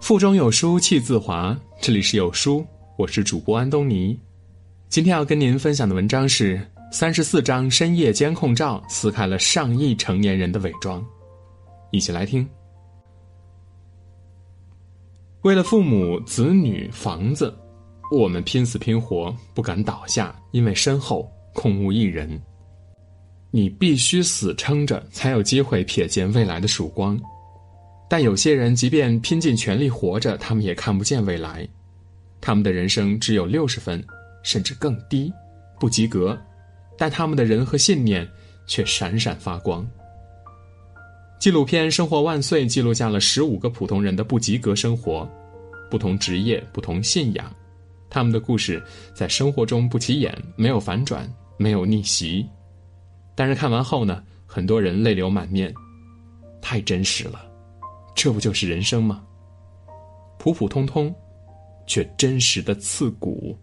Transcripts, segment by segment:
腹中有书气自华。这里是有书，我是主播安东尼。今天要跟您分享的文章是三十四张深夜监控照撕开了上亿成年人的伪装，一起来听。为了父母、子女、房子，我们拼死拼活，不敢倒下，因为身后空无一人。你必须死撑着，才有机会瞥见未来的曙光。但有些人，即便拼尽全力活着，他们也看不见未来。他们的人生只有六十分，甚至更低，不及格。但他们的人和信念却闪闪发光。纪录片《生活万岁》记录下了十五个普通人的不及格生活，不同职业，不同信仰，他们的故事在生活中不起眼，没有反转，没有逆袭。但是看完后呢，很多人泪流满面，太真实了，这不就是人生吗？普普通通，却真实的刺骨。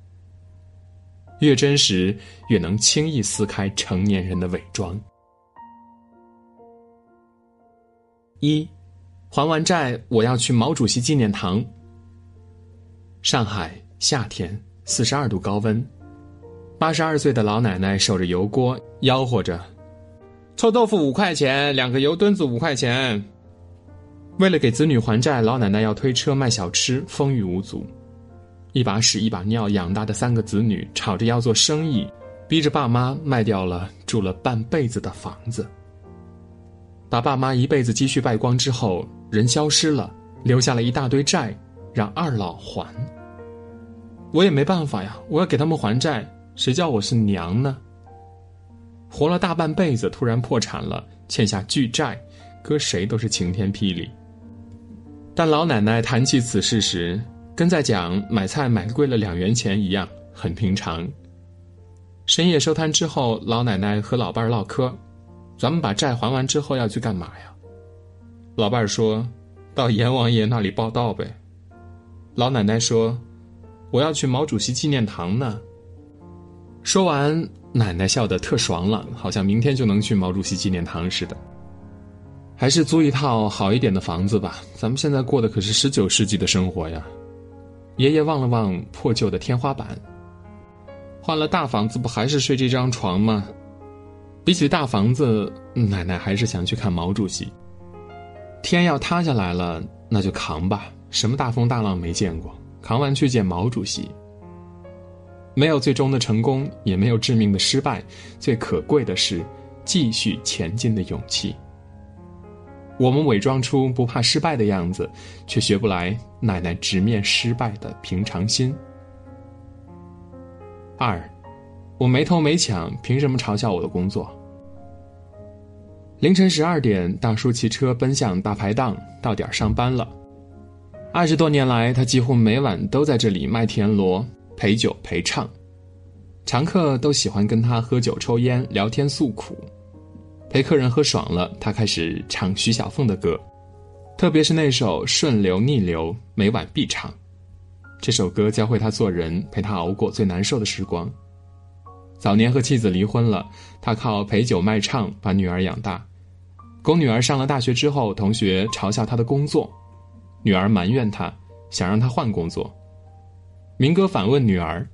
越真实，越能轻易撕开成年人的伪装。一，还完债，我要去毛主席纪念堂。上海夏天，四十二度高温，八十二岁的老奶奶守着油锅，吆喝着：“臭豆腐五块钱，两个油墩子五块钱。”为了给子女还债，老奶奶要推车卖小吃，风雨无阻。一把屎一把尿养大的三个子女，吵着要做生意，逼着爸妈卖掉了住了半辈子的房子。把爸妈一辈子积蓄败光之后，人消失了，留下了一大堆债，让二老还。我也没办法呀，我要给他们还债，谁叫我是娘呢？活了大半辈子，突然破产了，欠下巨债，搁谁都是晴天霹雳。但老奶奶谈起此事时，跟在讲买菜买贵了两元钱一样，很平常。深夜收摊之后，老奶奶和老伴儿唠嗑。咱们把债还完之后要去干嘛呀？老伴儿说：“到阎王爷那里报道呗。”老奶奶说：“我要去毛主席纪念堂呢。”说完，奶奶笑得特爽朗，好像明天就能去毛主席纪念堂似的。还是租一套好一点的房子吧，咱们现在过的可是十九世纪的生活呀。爷爷望了望破旧的天花板，换了大房子不还是睡这张床吗？比起大房子，奶奶还是想去看毛主席。天要塌下来了，那就扛吧。什么大风大浪没见过，扛完去见毛主席。没有最终的成功，也没有致命的失败，最可贵的是继续前进的勇气。我们伪装出不怕失败的样子，却学不来奶奶直面失败的平常心。二，我没偷没抢，凭什么嘲笑我的工作？凌晨十二点，大叔骑车奔向大排档，到点上班了。二十多年来，他几乎每晚都在这里卖田螺、陪酒陪唱，常客都喜欢跟他喝酒、抽烟、聊天诉苦。陪客人喝爽了，他开始唱徐小凤的歌，特别是那首《顺流逆流》，每晚必唱。这首歌教会他做人，陪他熬过最难受的时光。早年和妻子离婚了，他靠陪酒卖唱把女儿养大。供女儿上了大学之后，同学嘲笑他的工作，女儿埋怨他，想让他换工作。明哥反问女儿：“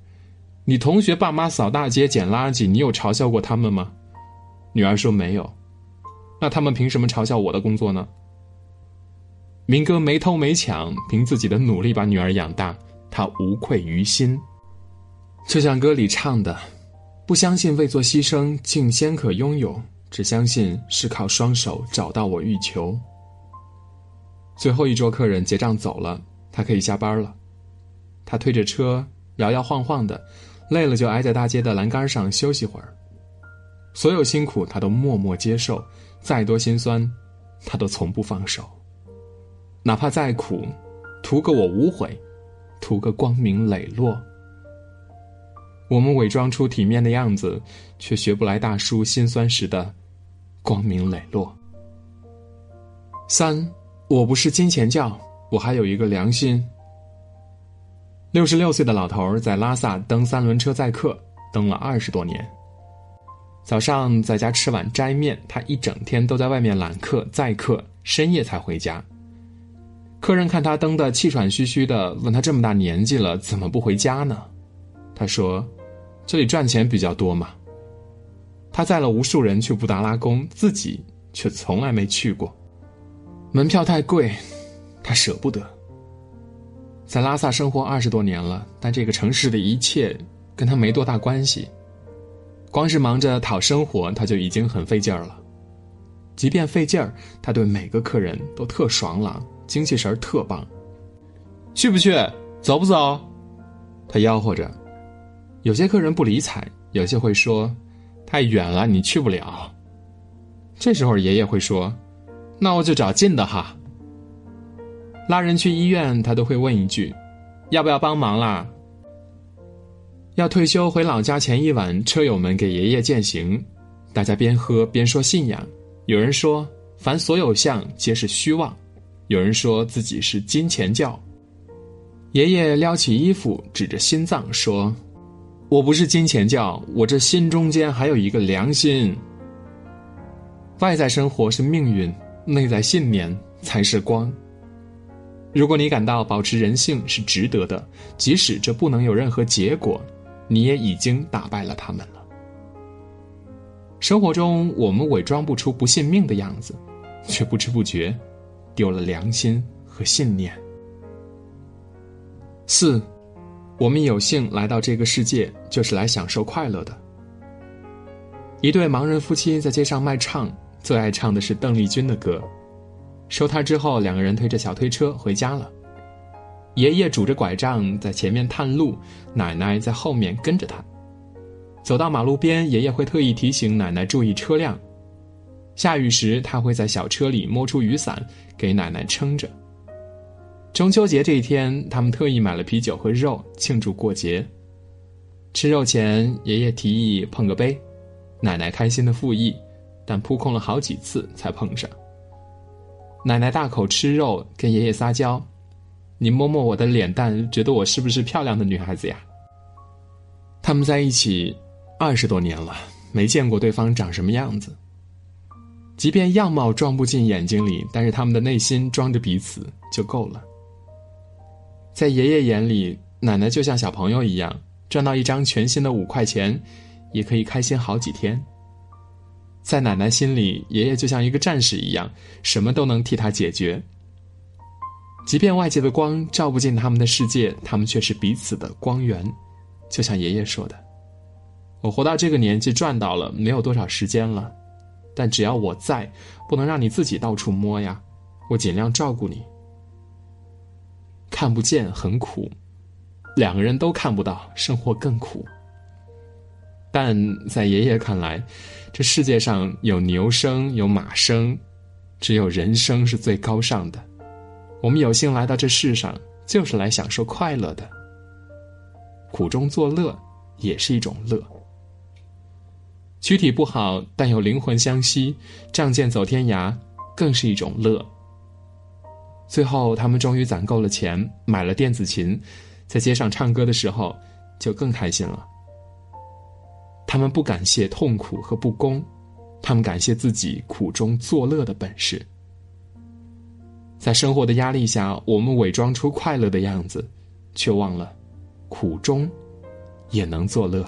你同学爸妈扫大街捡垃圾，你有嘲笑过他们吗？”女儿说：“没有。”那他们凭什么嘲笑我的工作呢？明哥没偷没抢，凭自己的努力把女儿养大，他无愧于心。就像歌里唱的。不相信为做牺牲竟先可拥有，只相信是靠双手找到我欲求。最后一桌客人结账走了，他可以下班了。他推着车摇摇晃晃的，累了就挨在大街的栏杆上休息会儿。所有辛苦他都默默接受，再多心酸，他都从不放手。哪怕再苦，图个我无悔，图个光明磊落。我们伪装出体面的样子，却学不来大叔心酸时的光明磊落。三，我不是金钱教，我还有一个良心。六十六岁的老头在拉萨蹬三轮车载客，蹬了二十多年。早上在家吃碗斋面，他一整天都在外面揽客载客，深夜才回家。客人看他登得气喘吁吁的，问他这么大年纪了怎么不回家呢？他说：“这里赚钱比较多嘛。”他载了无数人去布达拉宫，自己却从来没去过。门票太贵，他舍不得。在拉萨生活二十多年了，但这个城市的一切跟他没多大关系。光是忙着讨生活，他就已经很费劲儿了。即便费劲儿，他对每个客人都特爽朗，精气神儿特棒。去不去？走不走？他吆喝着。有些客人不理睬，有些会说。太远了，你去不了。这时候爷爷会说：“那我就找近的哈。”拉人去医院，他都会问一句：“要不要帮忙啦？”要退休回老家前一晚，车友们给爷爷践行，大家边喝边说信仰。有人说：“凡所有相，皆是虚妄。”有人说自己是金钱教。爷爷撩起衣服，指着心脏说。我不是金钱教，我这心中间还有一个良心。外在生活是命运，内在信念才是光。如果你感到保持人性是值得的，即使这不能有任何结果，你也已经打败了他们了。生活中，我们伪装不出不信命的样子，却不知不觉丢了良心和信念。四。我们有幸来到这个世界，就是来享受快乐的。一对盲人夫妻在街上卖唱，最爱唱的是邓丽君的歌。收摊之后，两个人推着小推车回家了。爷爷拄着拐杖在前面探路，奶奶在后面跟着他。走到马路边，爷爷会特意提醒奶奶注意车辆。下雨时，他会在小车里摸出雨伞给奶奶撑着。中秋节这一天，他们特意买了啤酒和肉庆祝过节。吃肉前，爷爷提议碰个杯，奶奶开心的附议，但扑空了好几次才碰上。奶奶大口吃肉，跟爷爷撒娇：“你摸摸我的脸蛋，觉得我是不是漂亮的女孩子呀？”他们在一起二十多年了，没见过对方长什么样子。即便样貌装不进眼睛里，但是他们的内心装着彼此就够了。在爷爷眼里，奶奶就像小朋友一样，赚到一张全新的五块钱，也可以开心好几天。在奶奶心里，爷爷就像一个战士一样，什么都能替他解决。即便外界的光照不进他们的世界，他们却是彼此的光源。就像爷爷说的：“我活到这个年纪，赚到了没有多少时间了，但只要我在，不能让你自己到处摸呀，我尽量照顾你。”看不见很苦，两个人都看不到，生活更苦。但在爷爷看来，这世界上有牛生，有马生，只有人生是最高尚的。我们有幸来到这世上，就是来享受快乐的。苦中作乐，也是一种乐。躯体不好，但有灵魂相惜，仗剑走天涯，更是一种乐。最后，他们终于攒够了钱，买了电子琴，在街上唱歌的时候，就更开心了。他们不感谢痛苦和不公，他们感谢自己苦中作乐的本事。在生活的压力下，我们伪装出快乐的样子，却忘了苦中也能作乐。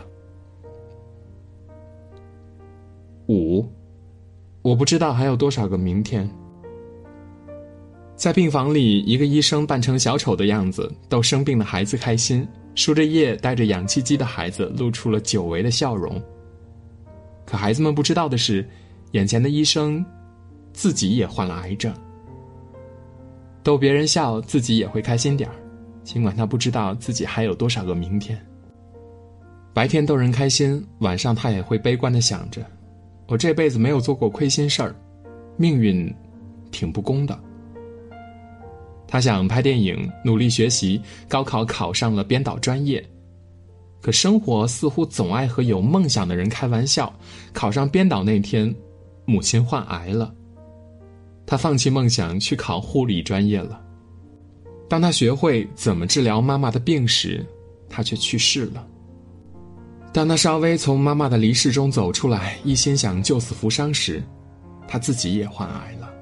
五，我不知道还有多少个明天。在病房里，一个医生扮成小丑的样子，逗生病的孩子开心，输着液、带着氧气机的孩子露出了久违的笑容。可孩子们不知道的是，眼前的医生自己也患了癌症。逗别人笑，自己也会开心点儿，尽管他不知道自己还有多少个明天。白天逗人开心，晚上他也会悲观的想着：我这辈子没有做过亏心事儿，命运挺不公的。他想拍电影，努力学习，高考考上了编导专业。可生活似乎总爱和有梦想的人开玩笑。考上编导那天，母亲患癌了。他放弃梦想去考护理专业了。当他学会怎么治疗妈妈的病时，他却去世了。当他稍微从妈妈的离世中走出来，一心想救死扶伤时，他自己也患癌了。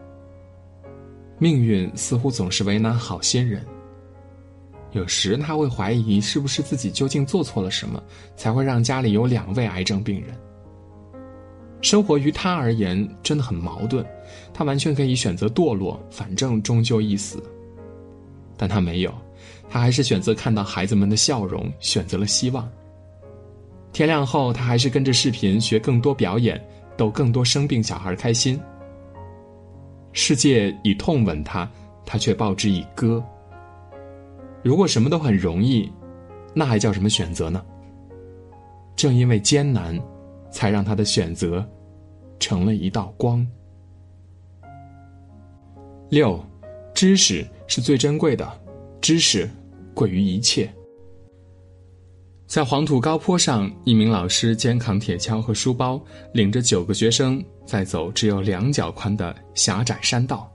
命运似乎总是为难好心人。有时他会怀疑，是不是自己究竟做错了什么，才会让家里有两位癌症病人。生活于他而言真的很矛盾，他完全可以选择堕落，反正终究一死。但他没有，他还是选择看到孩子们的笑容，选择了希望。天亮后，他还是跟着视频学更多表演，逗更多生病小孩开心。世界以痛吻他，他却报之以歌。如果什么都很容易，那还叫什么选择呢？正因为艰难，才让他的选择成了一道光。六，知识是最珍贵的，知识贵于一切。在黄土高坡上，一名老师肩扛铁锹和书包，领着九个学生在走只有两脚宽的狭窄山道。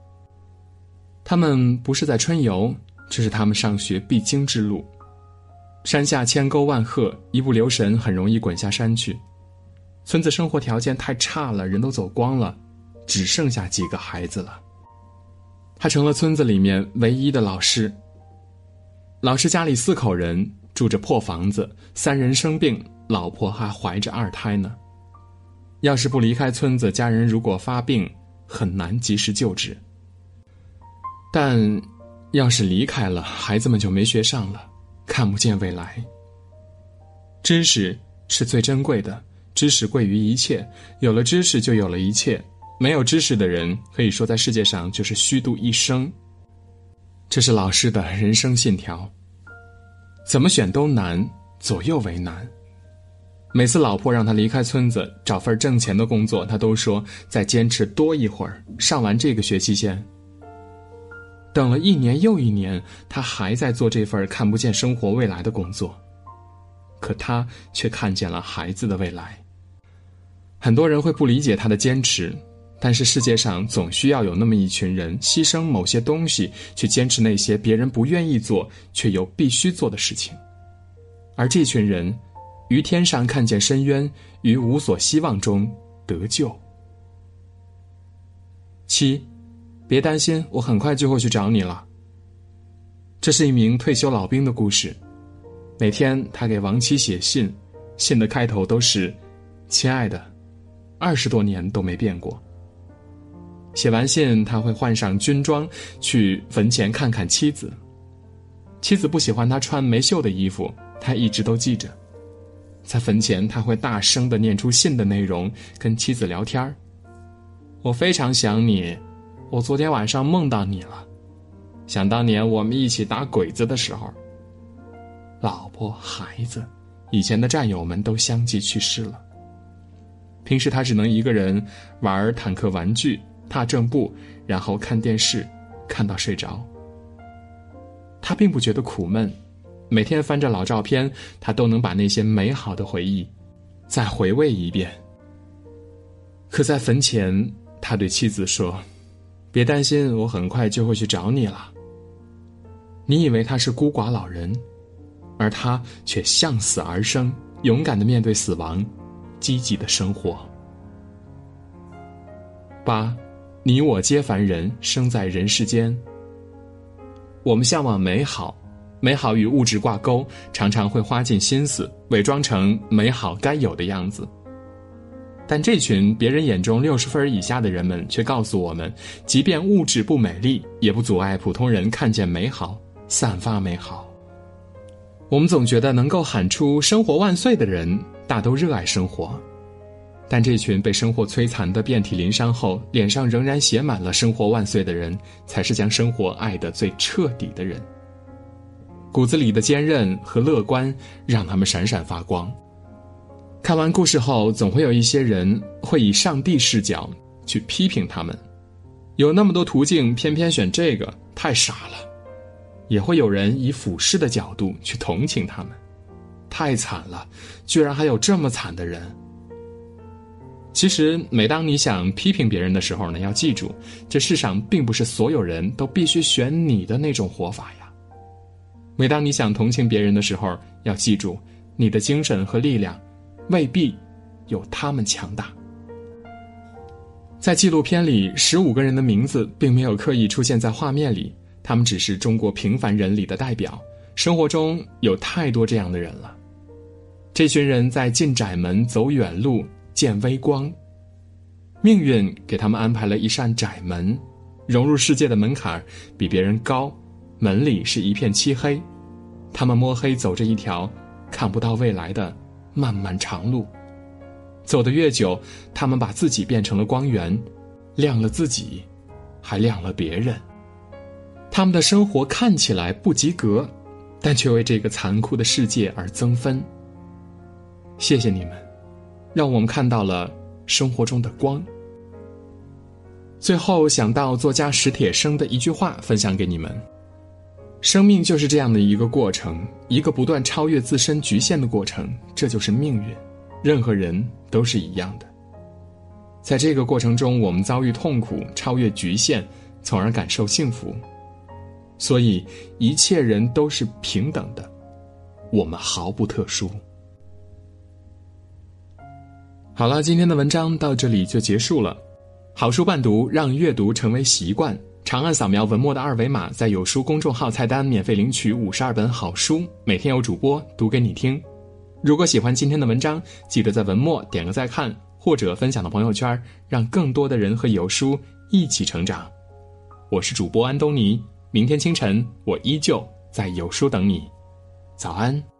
他们不是在春游。这是他们上学必经之路，山下千沟万壑，一不留神很容易滚下山去。村子生活条件太差了，人都走光了，只剩下几个孩子了。他成了村子里面唯一的老师。老师家里四口人住着破房子，三人生病，老婆还怀着二胎呢。要是不离开村子，家人如果发病，很难及时救治。但。要是离开了，孩子们就没学上了，看不见未来。知识是最珍贵的，知识贵于一切。有了知识，就有了一切。没有知识的人，可以说在世界上就是虚度一生。这是老师的人生信条。怎么选都难，左右为难。每次老婆让他离开村子，找份挣钱的工作，他都说再坚持多一会儿，上完这个学期先。等了一年又一年，他还在做这份看不见生活未来的工作，可他却看见了孩子的未来。很多人会不理解他的坚持，但是世界上总需要有那么一群人，牺牲某些东西，去坚持那些别人不愿意做却又必须做的事情。而这群人，于天上看见深渊，于无所希望中得救。七。别担心，我很快就会去找你了。这是一名退休老兵的故事。每天他给王妻写信，信的开头都是“亲爱的”，二十多年都没变过。写完信，他会换上军装去坟前看看妻子。妻子不喜欢他穿没袖的衣服，他一直都记着。在坟前，他会大声的念出信的内容，跟妻子聊天儿我非常想你。我昨天晚上梦到你了，想当年我们一起打鬼子的时候，老婆孩子，以前的战友们都相继去世了。平时他只能一个人玩坦克玩具、踏正步，然后看电视，看到睡着。他并不觉得苦闷，每天翻着老照片，他都能把那些美好的回忆再回味一遍。可在坟前，他对妻子说。别担心，我很快就会去找你了。你以为他是孤寡老人，而他却向死而生，勇敢的面对死亡，积极的生活。八，你我皆凡人，生在人世间。我们向往美好，美好与物质挂钩，常常会花尽心思伪装成美好该有的样子。但这群别人眼中六十分以下的人们却告诉我们，即便物质不美丽，也不阻碍普通人看见美好，散发美好。我们总觉得能够喊出“生活万岁”的人，大都热爱生活，但这群被生活摧残的遍体鳞伤后，脸上仍然写满了“生活万岁”的人，才是将生活爱得最彻底的人。骨子里的坚韧和乐观，让他们闪闪发光。看完故事后，总会有一些人会以上帝视角去批评他们，有那么多途径，偏偏选这个，太傻了；也会有人以俯视的角度去同情他们，太惨了，居然还有这么惨的人。其实，每当你想批评别人的时候呢，要记住，这世上并不是所有人都必须选你的那种活法呀。每当你想同情别人的时候，要记住，你的精神和力量。未必有他们强大。在纪录片里，十五个人的名字并没有刻意出现在画面里，他们只是中国平凡人里的代表。生活中有太多这样的人了。这群人在进窄门、走远路、见微光。命运给他们安排了一扇窄门，融入世界的门槛比别人高，门里是一片漆黑，他们摸黑走着一条看不到未来的漫漫长路。走得越久，他们把自己变成了光源，亮了自己，还亮了别人。他们的生活看起来不及格，但却为这个残酷的世界而增分。谢谢你们，让我们看到了。生活中的光。最后想到作家史铁生的一句话，分享给你们：生命就是这样的一个过程，一个不断超越自身局限的过程，这就是命运。任何人都是一样的，在这个过程中，我们遭遇痛苦，超越局限，从而感受幸福。所以，一切人都是平等的，我们毫不特殊。好了，今天的文章到这里就结束了。好书伴读，让阅读成为习惯。长按扫描文末的二维码，在有书公众号菜单免费领取五十二本好书，每天有主播读给你听。如果喜欢今天的文章，记得在文末点个再看，或者分享到朋友圈，让更多的人和有书一起成长。我是主播安东尼，明天清晨我依旧在有书等你。早安。